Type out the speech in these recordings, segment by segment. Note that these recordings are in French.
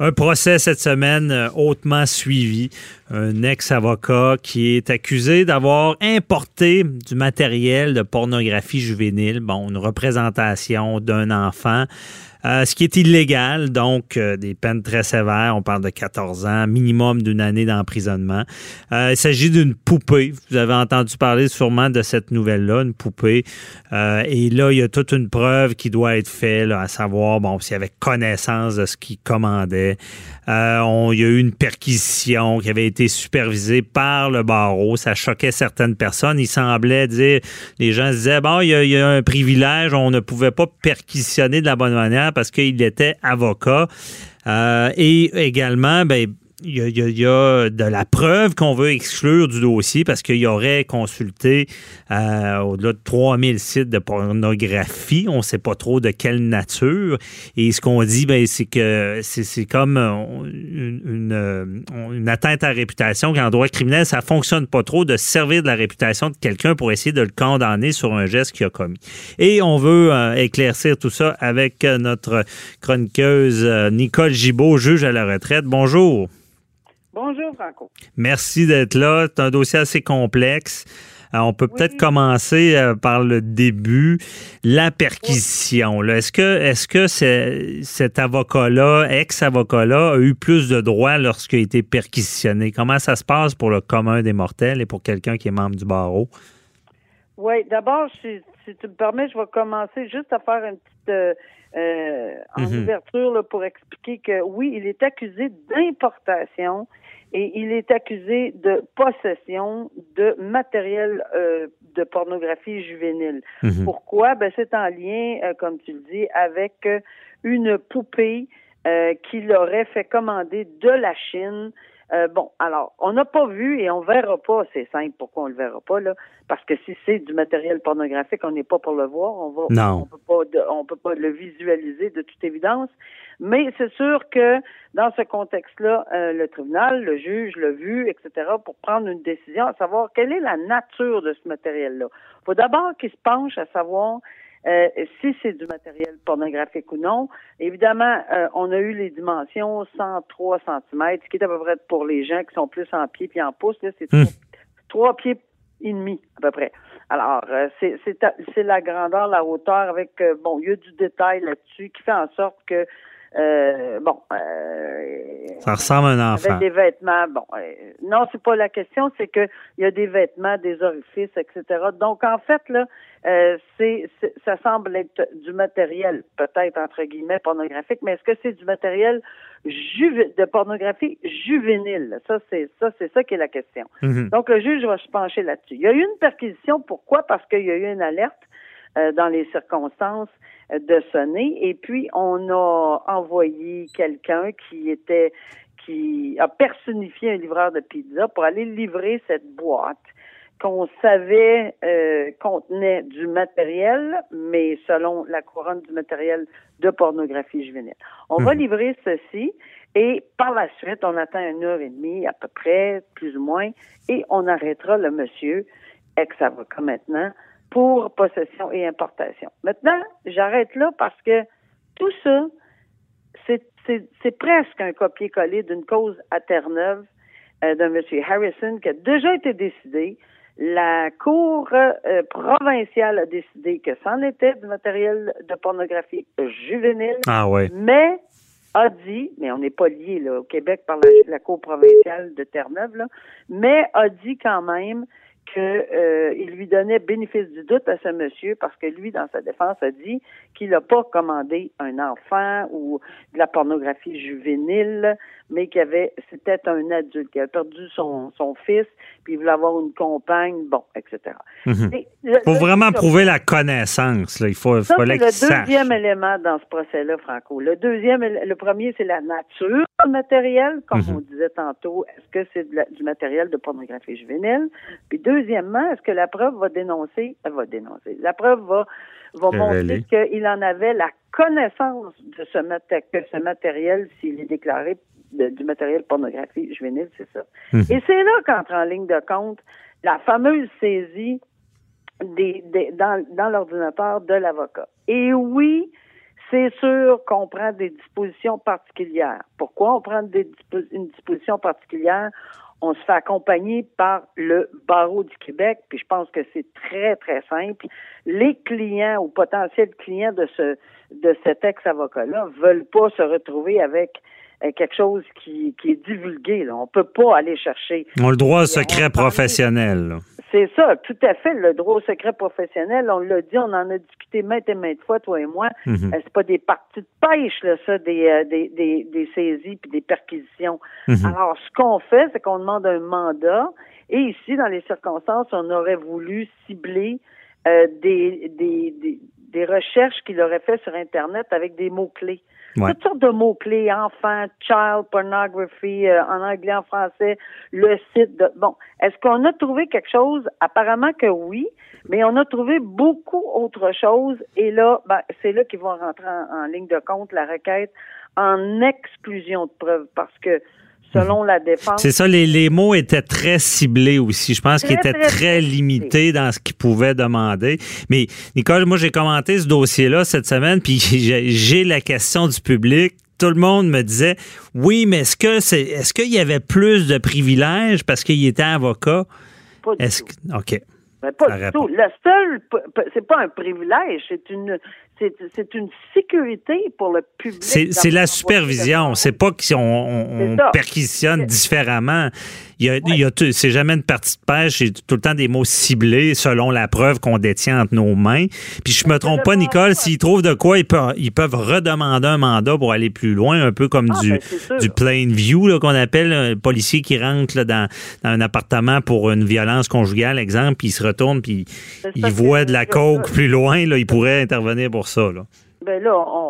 Un procès cette semaine euh, hautement suivi. Un ex-avocat qui est accusé d'avoir importé du matériel de pornographie juvénile, bon, une représentation d'un enfant. Euh, ce qui est illégal, donc euh, des peines très sévères. On parle de 14 ans, minimum d'une année d'emprisonnement. Euh, il s'agit d'une poupée. Vous avez entendu parler sûrement de cette nouvelle-là, une poupée. et là, il y a toute une preuve qui doit être faite, à savoir, bon, s'il y avait connaissance de ce qu'il commandait. On, il y a eu une perquisition qui avait été supervisée par le barreau. Ça choquait certaines personnes. Il semblait dire, les gens se disaient, bon, y, a, il y a un privilège, on ne pouvait pas perquisitionner de la bonne manière parce qu'il était avocat. Euh, et également, ben, il y, a, de la preuve qu'on veut exclure du dossier parce qu'il y aurait consulté euh, au-delà de 3000 sites de pornographie. On ne sait pas trop de quelle nature. Et ce qu'on dit, ben, c'est que c'est comme une, une, atteinte à la réputation qu'en droit criminel, ça fonctionne pas trop de servir de la réputation de quelqu'un pour essayer de le condamner sur un geste qu'il a commis. Et on veut euh, éclaircir tout ça avec notre chroniqueuse euh, Nicole Gibault, juge à la retraite. Bonjour. Bonjour, Franco. Merci d'être là. C'est un dossier assez complexe. Euh, on peut peut-être commencer euh, par le début, la perquisition. Est-ce que, cet avocat-là, ex-avocat-là, a eu plus de droits lorsqu'il a été perquisitionné? Comment ça se passe pour le commun des mortels et pour quelqu'un qui est membre du barreau? Oui, d'abord, si, tu me permets, je vais commencer juste à faire une petite euh, en mhm. ouverture pour expliquer que oui, il est accusé d'importation et il est accusé de possession de matériel euh, de pornographie juvénile. Mhm. Pourquoi? Ben, c'est en lien, euh, comme tu le dis, avec euh, une poupée qu'il aurait fait commander de la Chine euh, bon, alors, on n'a pas vu et on verra pas, c'est simple pourquoi on le verra pas, là, parce que si c'est du matériel pornographique, on n'est pas pour le voir, on va non. on peut pas on peut pas le visualiser de toute évidence. Mais c'est sûr que dans ce contexte-là, euh, le tribunal, le juge l'a vu, etc., pour prendre une décision, à savoir quelle est la nature de ce matériel-là. Il faut d'abord qu'il se penche à savoir euh, si c'est du matériel pornographique ou non. Évidemment, euh, on a eu les dimensions 103 cm, ce qui est à peu près pour les gens qui sont plus en pied puis en pouce, c'est hmm. trois pieds et demi à peu près. Alors, euh, c'est la grandeur, la hauteur avec, bon, il y a du détail là-dessus qui fait en sorte que euh, bon. Euh, ça ressemble à un enfant. Avec des vêtements. Bon, euh, non, c'est pas la question, c'est que il y a des vêtements, des orifices, etc. Donc en fait là, c'est, ça semble être du matériel, peut-être entre guillemets pornographique, mais est-ce que c'est du matériel de pornographie juvénile? Ça c'est ça, c'est ça qui est la question. Mm-hmm. Donc le juge va se pencher là-dessus. Il y a eu une perquisition. Pourquoi? Parce qu'il y a eu une alerte dans les circonstances de sonner. Et puis, on a envoyé quelqu'un qui était, qui a personnifié un livreur de pizza pour aller livrer cette boîte qu'on savait euh, contenait du matériel, mais selon la couronne du matériel de pornographie juvénile. On va mhm. livrer ceci et par la suite, on attend une heure et demie à peu près, plus ou moins, et on arrêtera le monsieur, ex-avocat maintenant, pour possession et importation. Maintenant, j'arrête là parce que tout ça, c'est presque un copier-coller d'une cause à Terre-Neuve euh, d'un M. Harrison qui a déjà été décidé. La Cour euh, provinciale a décidé que c'en était du matériel de pornographie juvénile. Ah ouais. Mais a dit, mais on n'est pas lié là, au Québec par la, la Cour provinciale de Terre-Neuve, mais a dit quand même qu'il euh, lui donnait bénéfice du doute à ce monsieur parce que lui, dans sa défense, a dit qu'il n'a pas commandé un enfant ou de la pornographie juvénile, mais qu'il avait c'était un adulte qui a perdu son, son fils, puis il voulait avoir une compagne, bon, etc. Il faut vraiment prouver la connaissance. Là. Il faut, ça, fallait le deuxième élément dans ce procès-là, Franco. Le deuxième, le premier, c'est la nature du matériel, comme mhm. on disait tantôt. Est-ce que c'est du matériel de pornographie juvénile? Puis deuxièmement, est-ce que la preuve va dénoncer? Elle va dénoncer. La preuve va va montrer qu'il en avait la connaissance de ce, que ce matériel, s'il est déclaré du matériel pornographie juvénile, c'est ça. Mhm. Et c'est là qu'entre en ligne de compte la fameuse saisie des, dans, dans l'ordinateur de l'avocat. Et oui, c'est sûr qu'on prend des dispositions particulières. Pourquoi on prend des une disposition particulière? On se fait accompagner par le barreau du Québec, puis je pense que c'est très, très simple. Les clients ou potentiels clients de ce de cet ex-avocat-là veulent pas se retrouver avec quelque chose qui, qui est divulgué. Là. On peut pas aller chercher. On le droit au secret professionnel. C'est ça, tout à fait. Le droit au secret professionnel, on l'a dit, on en a discuté maintes et maintes fois, toi et moi. Mm c'est pas des parties de pêche, là, ça, des, euh, des, des, des, saisies puis des perquisitions. Mhm. Alors, ce qu'on fait, c'est qu'on demande un mandat. Et ici, dans les circonstances, on aurait voulu cibler euh, des, des, des, des recherches qu'il aurait fait sur Internet avec des mots-clés. Toutes sortes de mots-clés, enfant, child, pornography, euh, en anglais, en français, le site de... Bon, est-ce qu'on a trouvé quelque chose? Apparemment que oui, mais on a trouvé beaucoup autre chose. Et là, ben, c'est là qu'ils vont rentrer en, ligne de compte la requête en exclusion de preuves parce que selon la défense. C'est ça, les, mots étaient très ciblés aussi. Je pense qu'ils étaient très, limités dans ce qu'ils pouvaient demander. Mais Nicole, moi j'ai commenté ce dossier-là cette semaine, puis j'ai la question du public. Tout le monde me disait oui, mais est-ce que c'est est-ce qu'il y avait plus de privilèges parce qu'il était avocat? Pas du tout. OK. Ben, pas du tout. Le seul, c'est pas un privilège, c'est une, c'est une sécurité pour le public. C'est la supervision. C'est pas qu'on perquisitionne différemment. Il y a, c'est jamais une partie de pêche, c'est tout le temps des mots ciblés selon la preuve qu'on détient entre nos mains. Puis je me trompe pas, Nicole, s'ils trouvent de quoi, ils peuvent, ils peuvent redemander un mandat pour aller plus loin, un peu comme ah, du, ben, du plain view qu'on appelle un policier qui rentre là, dans, un appartement pour une violence conjugale, exemple, puis il se retourne, puis il voit de la coke plus loin, là, il pourrait intervenir pour ça. Là. Ben là, on,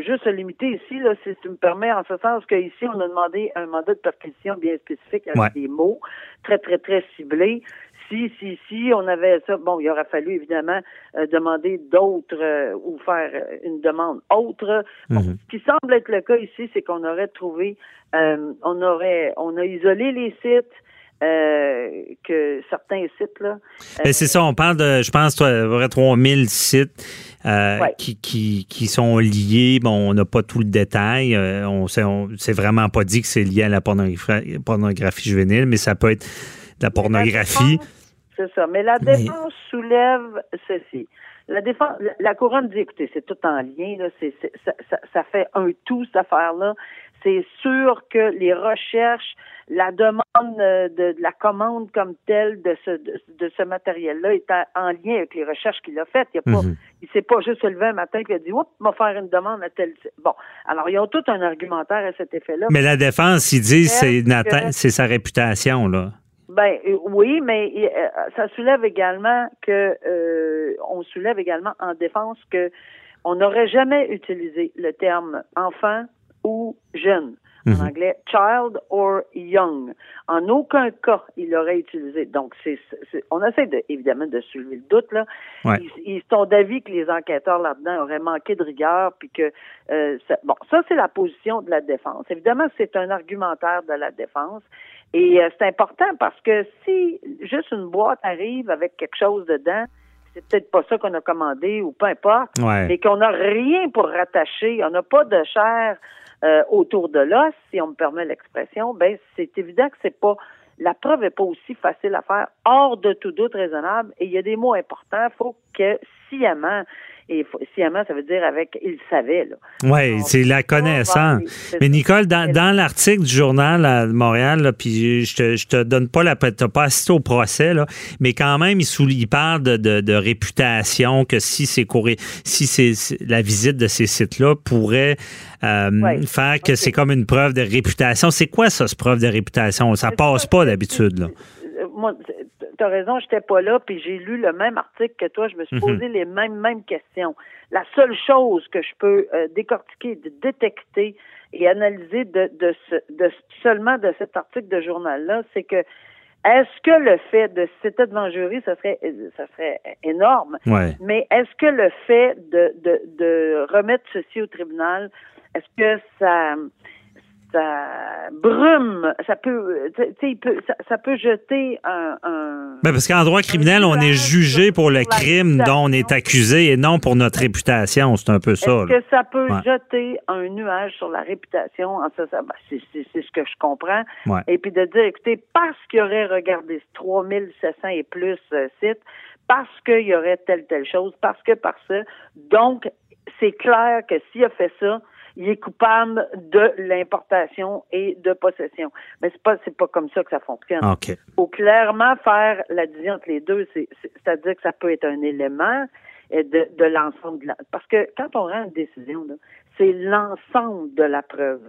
juste se limiter ici, là, si tu me permets, en ce sens qu'ici, on a demandé un mandat de perquisition bien spécifique avec des mots très, très, très ciblés. Si, si, si on avait ça, bon, il aurait fallu évidemment euh, demander d'autres euh, ou faire une demande autre. Mhm. Ce qui semble être le cas ici, c'est qu'on aurait trouvé, on aurait, on a isolé les sites, euh, que certains sites là. Ben, c'est ça, on parle de, je pense, il y aurait 3000 sites euh, qui, qui, qui, sont liés. Bon, on n'a pas tout le détail. Euh, on c'est vraiment pas dit que c'est lié à la pornographie, pornographie, juvénile, mais ça peut être de la pornographie. C'est ça. Mais la défense soulève ceci. La défense, la, couronne dit, écoutez, c'est tout en lien, là, c'est, ça, ça, ça, fait un tout, cette affaire-là. C'est sûr que les recherches, la demande de, la commande comme telle de ce, de, ce matériel-là est en lien avec les recherches qu'il a faites. Il ne mhm. s'est pas juste levé un matin et a dit, oups, va faire une demande à tel. Bon. Alors, ils ont tout un argumentaire à cet effet-là. Mais la défense, ils disent, c'est, c'est sa réputation, là. Ben euh, oui, mais euh, ça soulève également que euh, on soulève également en défense que on n'aurait jamais utilisé le terme enfant ou jeune. En mhm. anglais, child or young. En aucun cas, il aurait utilisé. Donc, c'est, on essaie de, évidemment de soulever le doute là. Ils, sont d'avis que les enquêteurs là-dedans auraient manqué de rigueur, puis que euh, bon, ça c'est la position de la défense. Évidemment, c'est un argumentaire de la défense. Et euh, c'est important parce que si juste une boîte arrive avec quelque chose dedans, c'est peut-être pas ça qu'on a commandé ou peu importe, mais qu'on n'a rien pour rattacher, on n'a pas de chair euh, autour de l'os, si on me permet l'expression, ben c'est évident que c'est pas la preuve n'est pas aussi facile à faire hors de tout doute raisonnable et il y a des mots importants. Il faut que sciemment et sciemment, ça veut dire avec il savait. Oui, c'est la connaissance. Mais Nicole, dans, l'article du journal à Montréal, puis je te, je te donne pas la t'as pas assisté au procès, là, mais quand même, il, il parle de, de, réputation, que si c'est si c'est la visite de ces sites-là pourrait euh, faire que c'est comme une preuve de réputation. C'est quoi ça, ce preuve de réputation? Ça passe pas d'habitude, là. Moi, tu as raison, j'étais pas là, puis j'ai lu le même article que toi, je me suis mhm. posé les mêmes, mêmes questions. La seule chose que je peux euh, décortiquer, de détecter et analyser de, de, ce, de seulement de cet article de journal-là, c'est que est-ce que le fait de c'était devant jury, ça serait ça serait énorme, mais est-ce que le fait de, de, de remettre ceci au tribunal, est-ce que ça ça brume, ça peut, tu peut, ça, ça, peut jeter un. un ben parce qu'en droit criminel, on est jugé pour le crime dont on est accusé et non pour notre réputation. C'est un peu ça. Est-ce que ça peut jeter un nuage sur la réputation? En ça, ça ben, c'est ce que je comprends. Et puis de dire, écoutez, parce qu'il aurait regardé 3700 et plus euh, sites, parce qu'il y aurait telle, telle chose, parce que, par ça. Donc, c'est clair que s'il a fait ça, il est coupable de l'importation et de possession. Mais c'est pas c'est pas comme ça que ça fonctionne. Il faut clairement faire la division entre les deux. C'est-à-dire que ça peut être un élément de, de l'ensemble de la... Parce que quand on rend une décision, c'est l'ensemble de la preuve.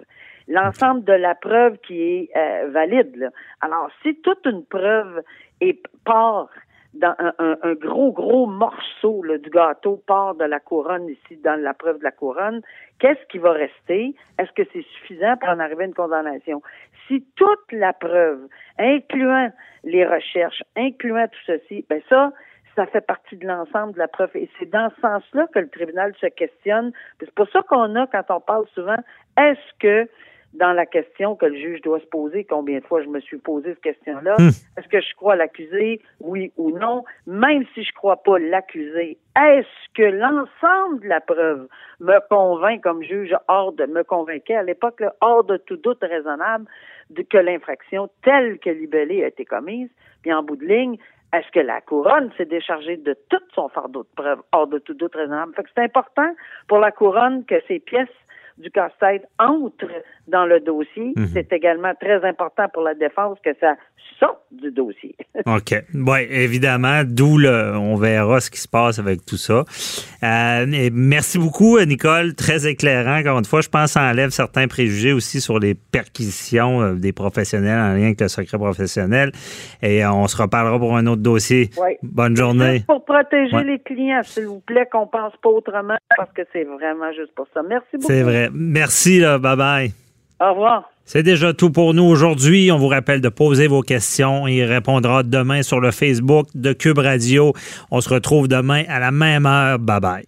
L'ensemble de la preuve qui est euh, valide. Alors, si toute une preuve est part dans un, gros, gros morceau du gâteau part de la couronne ici dans la preuve de la couronne, qu'est-ce qui va rester? Est-ce que c'est suffisant pour en arriver à une condamnation? Si toute la preuve, incluant les recherches, incluant tout ceci, ben ça, ça fait partie de l'ensemble de la preuve. Et c'est dans ce sens-là que le tribunal se questionne. C'est pour ça qu'on a, quand on parle souvent, est-ce que dans la question que le juge doit se poser, combien de fois je me suis posé cette question-là, hmm. est-ce que je crois l'accusé, oui ou non, même si je crois pas l'accusé, est-ce que l'ensemble de la preuve me convainc comme juge hors de, me convainquait à l'époque, hors de tout doute raisonnable de, que l'infraction telle que libellée a été commise, puis en bout de ligne, est-ce que la couronne s'est déchargée de tout son fardeau de preuve hors de tout doute raisonnable? Fait que c'est important pour la couronne que ces pièces du casse-tête entre dans le dossier. Mhm. C'est également très important pour la défense que ça sorte du dossier. OK. Oui, évidemment, d'où on verra ce qui se passe avec tout ça. Euh, merci beaucoup, Nicole. Très éclairant. Encore une fois, je pense que ça enlève certains préjugés aussi sur les perquisitions euh, des professionnels en lien avec le secret professionnel. Et on se reparlera pour un autre dossier. Oui. Bonne journée. pour protéger les clients, s'il vous plaît, qu'on pense pas autrement, parce que c'est vraiment juste pour ça. Merci beaucoup. C'est vrai. Merci, là. Bye bye. Au revoir. C'est déjà tout pour nous aujourd'hui. On vous rappelle de poser vos questions. Il répondra demain sur le Facebook de Cube Radio. On se retrouve demain à la même heure. Bye bye.